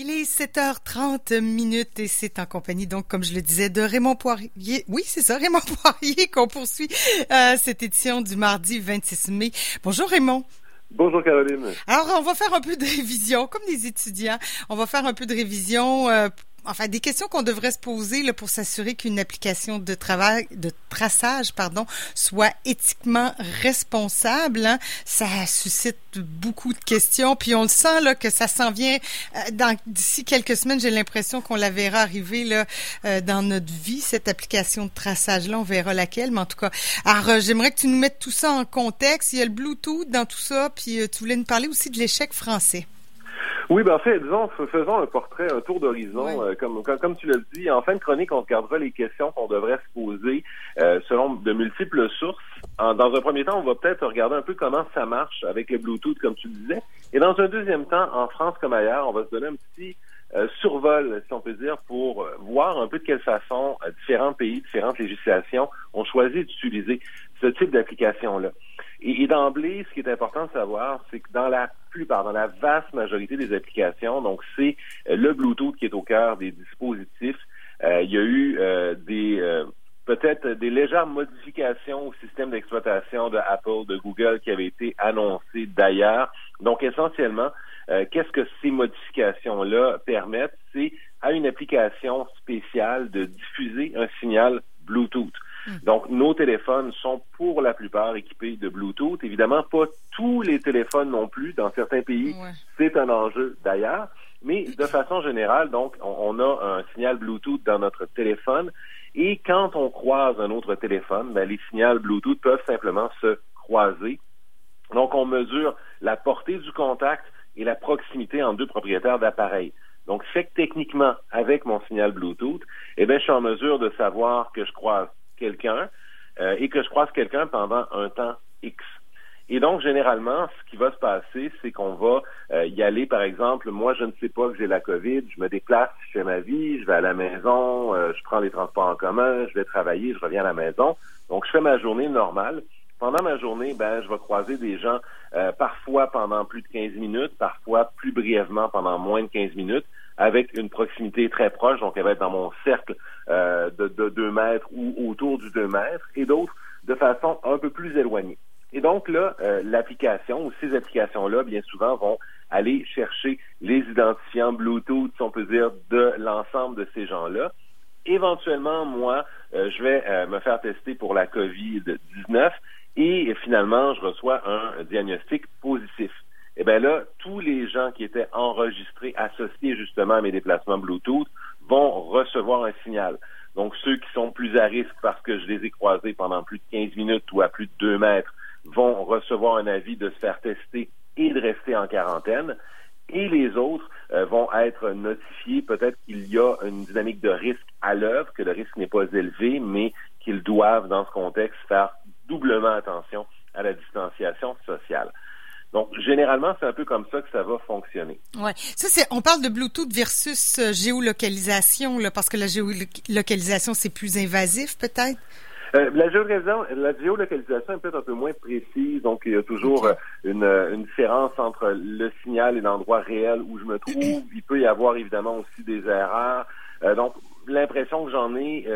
Il est 7h30 minutes et c'est en compagnie, donc, comme je le disais, de Raymond Poirier. Oui, c'est ça, Raymond Poirier qu'on poursuit euh, cette édition du mardi 26 mai. Bonjour Raymond. Bonjour Caroline. Alors, on va faire un peu de révision, comme des étudiants. On va faire un peu de révision euh, enfin des questions qu'on devrait se poser là, pour s'assurer qu'une application de travail, de traçage, pardon, soit éthiquement responsable. Hein. Ça suscite beaucoup de questions, puis on le sent là que ça s'en vient euh, d'ici quelques semaines. J'ai l'impression qu'on la verra arriver là euh, dans notre vie cette application de traçage là. On verra laquelle, mais en tout cas, alors euh, j'aimerais que tu nous mettes tout ça en contexte. Il y a le Bluetooth dans tout ça, puis tu voulais nous parler aussi de l'échec français. Oui, ben en fait, disons, faisons un portrait, un tour d'horizon. Euh, comme, comme, tu l'as dit, en fin de chronique, on regardera les questions qu'on devrait se poser euh, selon de multiples sources. dans un premier temps, on va peut-être regarder un peu comment ça marche avec le Bluetooth, comme tu disais. Et dans un deuxième temps, en France comme ailleurs, on va se donner un petit euh, survol, si on peut dire, pour voir un peu de quelle façon différents pays, différentes législations ont choisi d'utiliser ce type d'application-là. Et, d'emblée, ce qui est important de savoir, c'est que dans la plupart, dans la vaste majorité des applications, donc c'est euh, le Bluetooth qui est au cœur des dispositifs. Euh, il y a eu euh, des peut-être des légères modifications au système d'exploitation de Apple, de Google qui avaient été annoncées d'ailleurs. Donc essentiellement, qu'est-ce que ces modifications-là permettent? C'est à une application spéciale de diffuser un signal Bluetooth. Hmm. Donc, nos téléphones sont pour la plupart équipés de Bluetooth. Évidemment, pas tous les téléphones non plus. Dans certains pays, c'est un enjeu d'ailleurs. Mais de façon générale, donc, on, a un signal Bluetooth dans notre téléphone. Et quand on croise un autre téléphone, ben, les signaux Bluetooth peuvent simplement se croiser. Donc, on mesure la portée du contact et la proximité entre deux propriétaires d'appareils. Donc, fait que techniquement, avec mon signal Bluetooth, eh bien, je suis en mesure de savoir que je croise quelqu'un euh, et que je croise quelqu'un pendant un temps X. Et donc, généralement, ce qui va se passer, c'est qu'on va euh, y aller, par exemple, moi, je ne sais pas que j'ai la COVID, je me déplace, je fais ma vie, je vais à la maison, euh, je prends les transports en commun, je vais travailler, je reviens à la maison. Donc, je fais ma journée normale. Pendant ma journée, ben, je vais croiser des gens parfois pendant plus de 15 minutes, parfois plus brièvement pendant moins de 15 minutes avec une proximité très proche, donc elle va être dans mon cercle euh, de, de 2 mètres ou autour du 2 mètres, et d'autres de façon un peu plus éloignée. Et donc là, euh, l'application ou ces applications-là, bien souvent, vont aller chercher les identifiants Bluetooth, si on peut dire, de l'ensemble de ces gens-là. Éventuellement, moi, euh, je vais me faire tester pour la COVID-19 et finalement, je reçois un diagnostic positif eh bien là, tous les gens qui étaient enregistrés, associés justement à mes déplacements Bluetooth, vont recevoir un signal. Donc, ceux qui sont plus à risque parce que je les ai croisés pendant plus de 15 minutes ou à plus de 2 mètres vont recevoir un avis de se faire tester et de rester en quarantaine. Et les autres euh, vont être notifiés peut-être qu'il y a une dynamique de risque à l'œuvre, que le risque n'est pas élevé, mais qu'ils doivent, dans ce contexte, faire doublement attention à la distanciation sociale. Donc, généralement, c'est un peu comme ça que ça va fonctionner. Ouais. Ça, c'est, on parle de Bluetooth versus euh, géolocalisation, là, parce que la géolocalisation, c'est plus invasif, peut-être? Euh, la, géolocalisation, la géolocalisation est peut-être un peu moins précise, donc il y a toujours euh, une, une, différence entre le signal et l'endroit réel où je me trouve. il peut y avoir évidemment aussi des erreurs. donc, l'impression que j'en ai,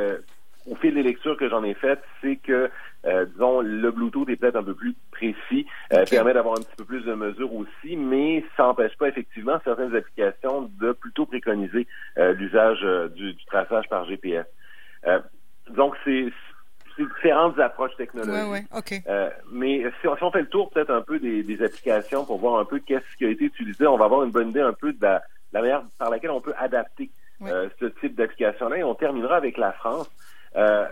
au fil des lectures que j'en ai faites, c'est que, euh, disons, le Bluetooth est peut-être un peu plus précis, euh, permet d'avoir un petit peu plus de mesures aussi, mais ça n'empêche pas effectivement certaines applications de plutôt préconiser euh, l'usage du, traçage par GPS. donc, c'est différentes approches technologiques. mais si on, fait le tour peut-être un peu des, applications pour voir un peu qu'est-ce qui a été utilisé, on va avoir une bonne idée un peu de la, la manière par laquelle on peut adapter ce type d'application-là. Et on terminera avec la France. Euh,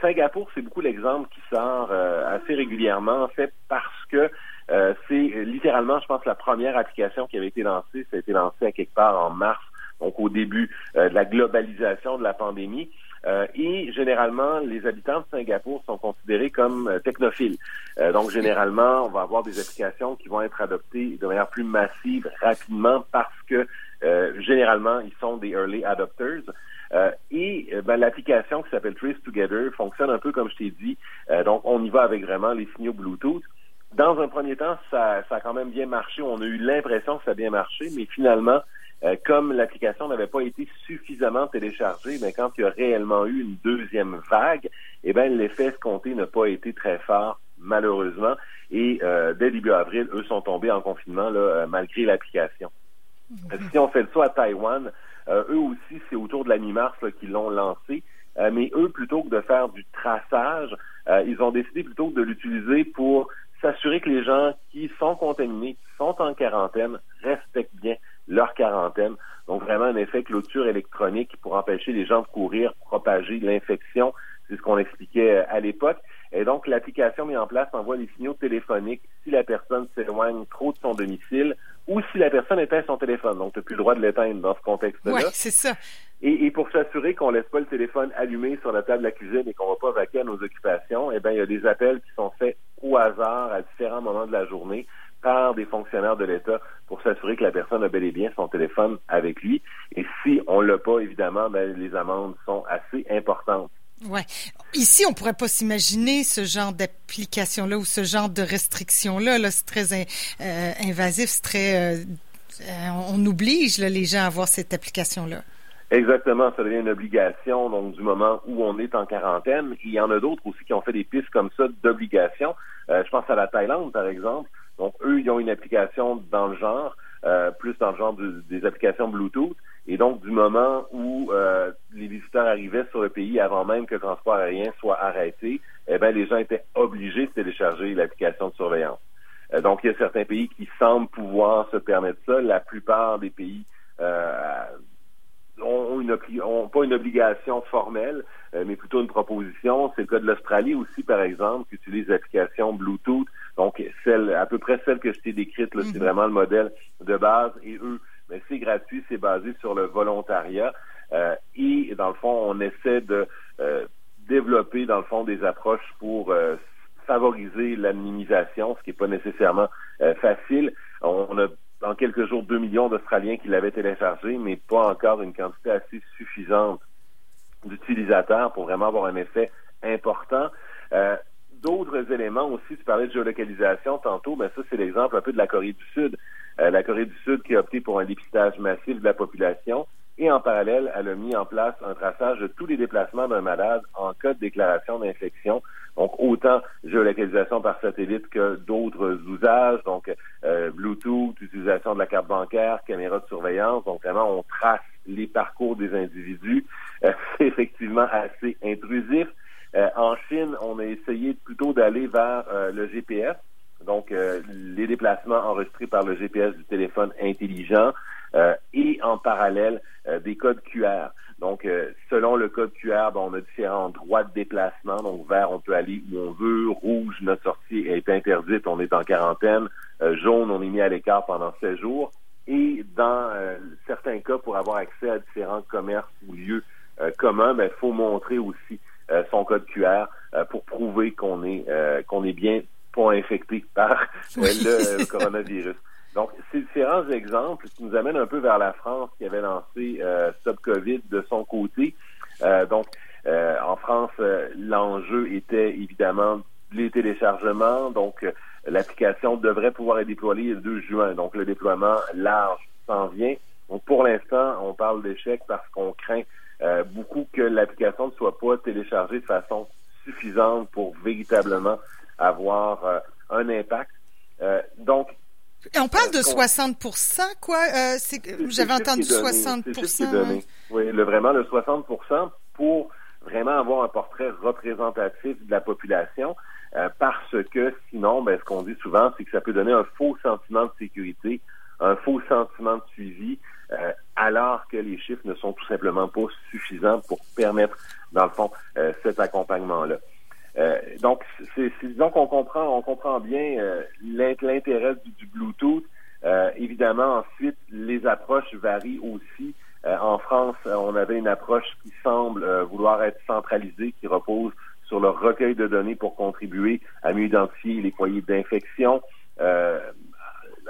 Singapour, c'est beaucoup l'exemple qui sort euh, assez régulièrement, en fait, parce que euh, c'est littéralement, je pense, la première application qui avait été lancée. Ça a été lancé à quelque part en mars, donc au début de la globalisation de la pandémie. et généralement, les habitants de Singapour sont considérés comme technophiles. donc, généralement, on va avoir des applications qui vont être adoptées de manière plus massive rapidement parce que généralement, ils sont des early adopters. Euh, et euh, ben, l'application qui s'appelle Trace Together fonctionne un peu comme je t'ai dit. Euh, donc, on y va avec vraiment les signaux Bluetooth. dans un premier temps, ça, ça a quand même bien marché. On a eu l'impression que ça a bien marché, mais finalement, euh, comme l'application n'avait pas été suffisamment téléchargée, mais quand il y a réellement eu une deuxième vague, eh bien, l'effet escompté n'a pas été très fort, malheureusement. Et dès début avril, eux sont tombés en confinement là, malgré l'application. Mhm. Si on fait le saut à Taïwan, eux aussi, c'est autour de la mi-mars qu'ils l'ont lancé. mais eux, plutôt que de faire du traçage, ils ont décidé plutôt de l'utiliser pour s'assurer que les gens qui sont contaminés, qui sont en quarantaine, respectent bien leur quarantaine. Donc vraiment un effet clôture électronique pour empêcher les gens de courir, propager l'infection. C'est ce qu'on expliquait euh, à l'époque. Et donc, l'application mise en place envoie des signaux téléphoniques si la personne s'éloigne trop de son domicile ou si la personne éteint son téléphone. Donc, tu n'as plus le droit de l'éteindre dans ce contexte-là. Oui, c'est ça. Et, pour s'assurer qu'on laisse pas le téléphone allumé sur la table de la cuisine et qu'on va pas vaquer à nos occupations, eh bien, il y a des appels qui sont faits au hasard à différents moments de la journée par des fonctionnaires de l'État pour s'assurer que la personne a bel et bien son téléphone avec lui. Et si on l'a pas, évidemment, ben, les amendes sont assez importantes. Ouais. Ici, on pourrait pas s'imaginer ce genre d'application-là ou ce genre de restriction-là. -là, c'est très euh, invasif, c'est très. Euh, euh, on oblige les gens à avoir cette application-là. Exactement, ça devient une obligation, donc du moment où on est en quarantaine. Il y en a d'autres aussi qui ont fait des pistes comme ça d'obligation. je pense à la Thaïlande, par exemple. Donc, eux, ils ont une application dans le genre, plus dans le genre des applications Bluetooth. Et donc, du moment où euh, les visiteurs arrivaient sur le pays avant même que le transport aérien soit arrêté, eh bien, les gens étaient obligés de télécharger l'application de surveillance. Euh, donc, il y a certains pays qui semblent pouvoir se permettre ça. La plupart des pays ont, une, ont pas une obligation formelle, mais plutôt une proposition. C'est le cas de l'Australie aussi, par exemple, qui utilise l'application Bluetooth donc, celle, à peu près celle que je t'ai décrite, là, c'est mhm. vraiment le modèle de base. Et eux, mais c'est gratuit, c'est basé sur le volontariat. Euh, et dans le fond, on essaie de euh, développer, dans le fond, des approches pour euh, favoriser l'anonymisation, ce qui n'est pas nécessairement facile. On a en quelques jours 2 millions d'Australiens qui l'avaient téléchargé, mais pas encore une quantité assez suffisante d'utilisateurs pour vraiment avoir un effet important d'autres éléments aussi. Tu parlais de géolocalisation tantôt, mais ça, c'est l'exemple un peu de la Corée du Sud. Euh, la Corée du Sud qui a opté pour un dépistage massif de la population et en parallèle, elle a mis en place un traçage de tous les déplacements d'un malade en cas de déclaration d'infection. Donc, autant géolocalisation par satellite que d'autres usages, donc euh, Bluetooth, utilisation de la carte bancaire, caméra de surveillance. Donc, vraiment, on trace les parcours des individus. Euh, c'est effectivement assez intrusif. Euh, en Chine, on a essayé plutôt d'aller vers euh, le GPS, donc euh, les déplacements enregistrés par le GPS du téléphone intelligent et en parallèle des codes QR. Donc, selon le code QR, ben, on a différents droits de déplacement. Donc, vert, on peut aller où on veut. Rouge, notre sortie est interdite, on est en quarantaine. jaune, on est mis à l'écart pendant 16 jours. Et dans certains cas, pour avoir accès à différents commerces ou lieux communs, il ben, faut montrer aussi euh, son code QR euh, pour prouver qu'on est euh, qu'on est bien pas infecté par le coronavirus. Donc, ces différents exemples qui nous amènent un peu vers la France qui avait lancé Stop COVID de son côté. donc, en France, l'enjeu était évidemment les téléchargements. Donc, l'application devrait pouvoir être déployée le 2 juin. Donc, le déploiement large s'en vient. Donc, pour l'instant, on parle d'échec parce qu'on craint euh, beaucoup que l'application ne soit pas téléchargée de façon suffisante pour véritablement avoir euh, un impact. Euh, donc, on parle de 60 quoi? J'avais entendu 60 Oui, le, vraiment le 60 pour vraiment avoir un portrait représentatif de la population, parce que sinon, ben, ce qu'on dit souvent, c'est que ça peut donner un faux sentiment de sécurité, un faux sentiment de suivi, euh, alors que les chiffres ne sont tout simplement pas suffisants pour permettre, dans le fond, euh, cet accompagnement-là. Euh, donc, c'est disons qu'on comprend, on comprend bien l'intérêt du, Bluetooth. évidemment, ensuite, les approches varient aussi. en France, on avait une approche qui semble vouloir être centralisée, qui repose sur le recueil de données pour contribuer à mieux identifier les foyers d'infection.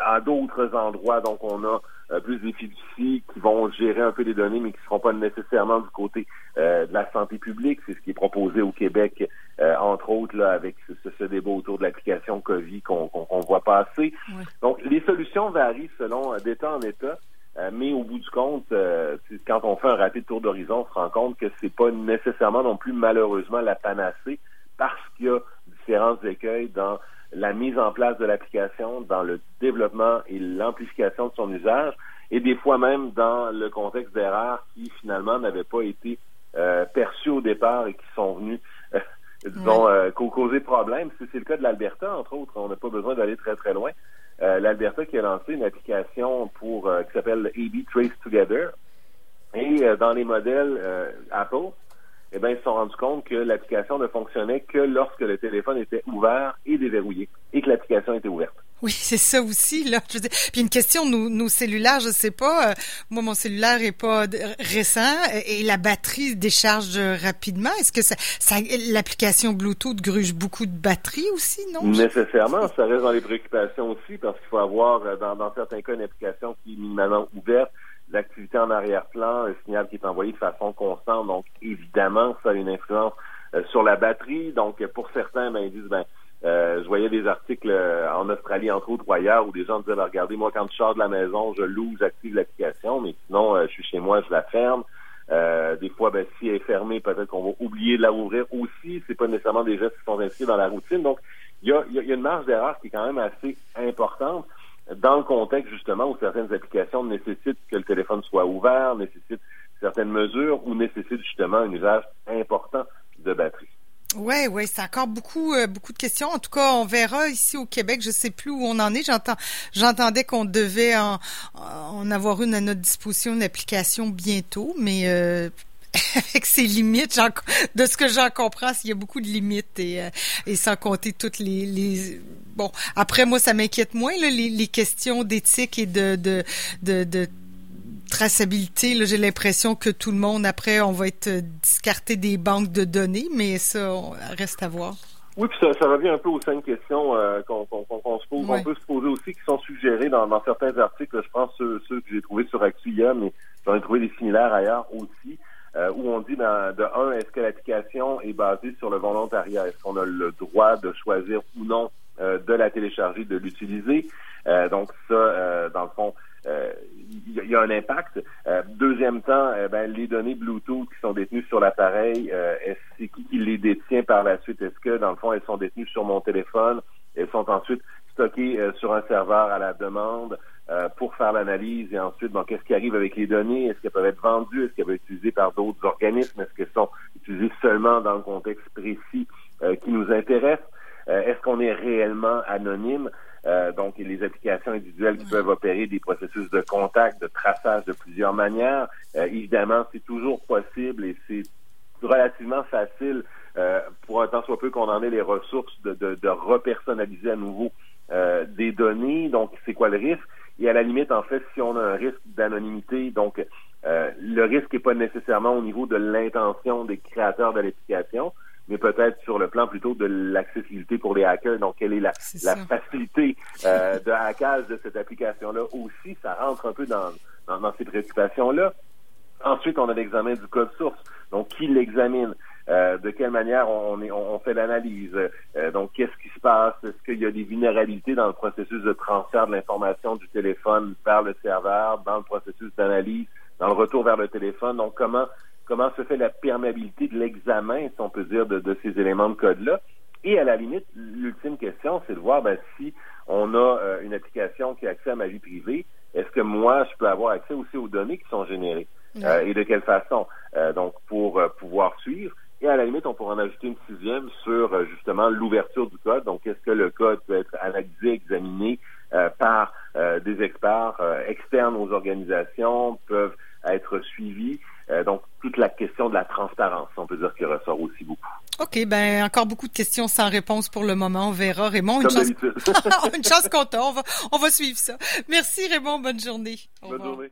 À d'autres endroits, donc on a plus des fiducies qui vont gérer un peu les données, mais qui ne seront pas nécessairement du côté de la santé publique. C'est ce qui est proposé au Québec, entre autres, là, avec ce, débat autour de l'application COVID qu'on voit passer. Donc, les solutions varient selon d'État en État. mais au bout du compte, quand on fait un rapide tour d'horizon, on se rend compte que c'est pas nécessairement non plus malheureusement la panacée parce qu'il y a différents écueils dans la mise en place de l'application, dans le développement et l'amplification de son usage, et des fois même dans le contexte d'erreurs qui finalement n'avaient pas été euh, perçus au départ et qui sont venus, euh, disons, euh, causer problème. C'est le cas de l'Alberta, entre autres. On n'a pas besoin d'aller très très loin. L'Alberta qui a lancé une application pour qui s'appelle AB Trace Together. Et dans les modèles Apple, eh bien, ils se sont rendus compte que l'application ne fonctionnait que lorsque le téléphone était ouvert et déverrouillé et que l'application était ouverte. Oui, c'est ça aussi là. Je veux puis une question, nos, nos cellulaires, je sais pas. Euh, moi, mon cellulaire est pas récent et la batterie décharge rapidement. Est-ce que ça, ça l'application Bluetooth gruge beaucoup de batterie aussi, non? Nécessairement, ça reste dans les préoccupations aussi parce qu'il faut avoir euh, dans, dans certains cas une application qui est minimalement ouverte l'activité en arrière-plan, un signal qui est envoyé de façon constante. Donc, évidemment, ça a une influence euh, sur la batterie. Donc, pour certains, ben, ils disent, ben, euh, je voyais des articles euh, en Australie, entre autres, ou ailleurs, où des gens disaient, ben, regardez, moi, quand je sors de la maison, je loue, j'active l'application, mais sinon, je suis chez moi, je la ferme. des fois, ben, si elle est fermée, peut-être qu'on va oublier de la ouvrir aussi. C'est pas nécessairement des gestes qui sont inscrits dans la routine. Donc, il y a, y a, une marge d'erreur qui est quand même assez importante dans le contexte justement où certaines applications nécessitent que le téléphone soit ouvert, nécessitent certaines mesures ou nécessitent justement un usage important de batterie. Oui, oui, c'est encore beaucoup, euh, beaucoup de questions. En tout cas, on verra ici au Québec. Je sais plus où on en est. J'entends, j'entendais qu'on devait en, en, avoir une à notre disposition, une application bientôt, mais euh, avec ses limites. De ce que j'en comprends, il y a beaucoup de limites et, euh, et sans compter toutes les, les, Bon, après moi, ça m'inquiète moins là, les, les, questions d'éthique et de, de, de, de traçabilité. J'ai l'impression que tout le monde, après, on va être discarté des banques de données, mais ça on reste à voir. Oui, puis ça, ça, revient un peu aux cinq questions euh, qu'on se pose. On peut se poser aussi, qui sont suggérées dans, dans certains articles. Je pense ceux, ceux que j'ai trouvés sur Actua, mais j'en ai trouvé des similaires ailleurs aussi. Euh, où on dit ben, de un, est-ce que l'application est basée sur le volontariat? Est-ce qu'on a le droit de choisir ou non euh, de la télécharger, de l'utiliser? Euh, donc ça, dans le fond, il y, a un impact. deuxième temps, ben, les données Bluetooth qui sont détenues sur l'appareil, est-ce c'est qui qui les détient par la suite? Est-ce que, dans le fond, elles sont détenues sur mon téléphone? Elles sont ensuite stockées sur un serveur à la demande? Euh, pour faire l'analyse et ensuite, bon, qu'est-ce qui arrive avec les données? Est-ce qu'elles peuvent être vendues? Est-ce qu'elles peuvent être utilisées par d'autres organismes? Est-ce qu'elles sont utilisées seulement dans le contexte précis euh, qui nous intéresse? Euh, est-ce qu'on est réellement anonyme? donc, les applications individuelles qui peuvent opérer des processus de contact, de traçage de plusieurs manières. évidemment, c'est toujours possible et c'est relativement facile pour un temps soit peu qu'on en ait les ressources de, de, de repersonnaliser à nouveau des données. Donc, c'est quoi le risque? Et à la limite, en fait, si on a un risque d'anonymité, donc euh, le risque n'est pas nécessairement au niveau de l'intention des créateurs de l'application, mais peut-être sur le plan plutôt de l'accessibilité pour les hackers. Donc, quelle est la, la facilité euh, de hackage de cette application-là aussi? Ça rentre un peu dans, dans, dans ces préoccupations-là. Ensuite, on a l'examen du code source. Donc, qui l'examine? Euh, de quelle manière on, on, fait l'analyse? Euh, donc, qu'est-ce qui se passe? Est-ce qu'il y a des vulnérabilités dans le processus de transfert de l'information du téléphone vers le serveur, dans le processus d'analyse, dans le retour vers le téléphone? Donc, comment comment se fait la perméabilité de l'examen, si on peut dire, de, de ces éléments de code-là? Et à la limite, l'ultime question, c'est de voir ben, si on a euh, une application qui a accès à ma vie privée, est-ce que moi, je peux avoir accès aussi aux données qui sont générées? et de quelle façon? donc, pour pouvoir suivre. Et à la limite, on pourrait en ajouter une sixième sur euh, justement l'ouverture du code. Donc, est-ce que le code peut être analysé, examiné euh, par euh, des experts externes aux organisations, peuvent être suivis? donc, toute la question de la transparence, on peut dire qu'il ressort aussi beaucoup. OK, ben encore beaucoup de questions sans réponse pour le moment. On verra, Raymond. Une chance, une chance qu'on On va, on va suivre ça. Merci, Raymond. Bonne journée. bonne journée.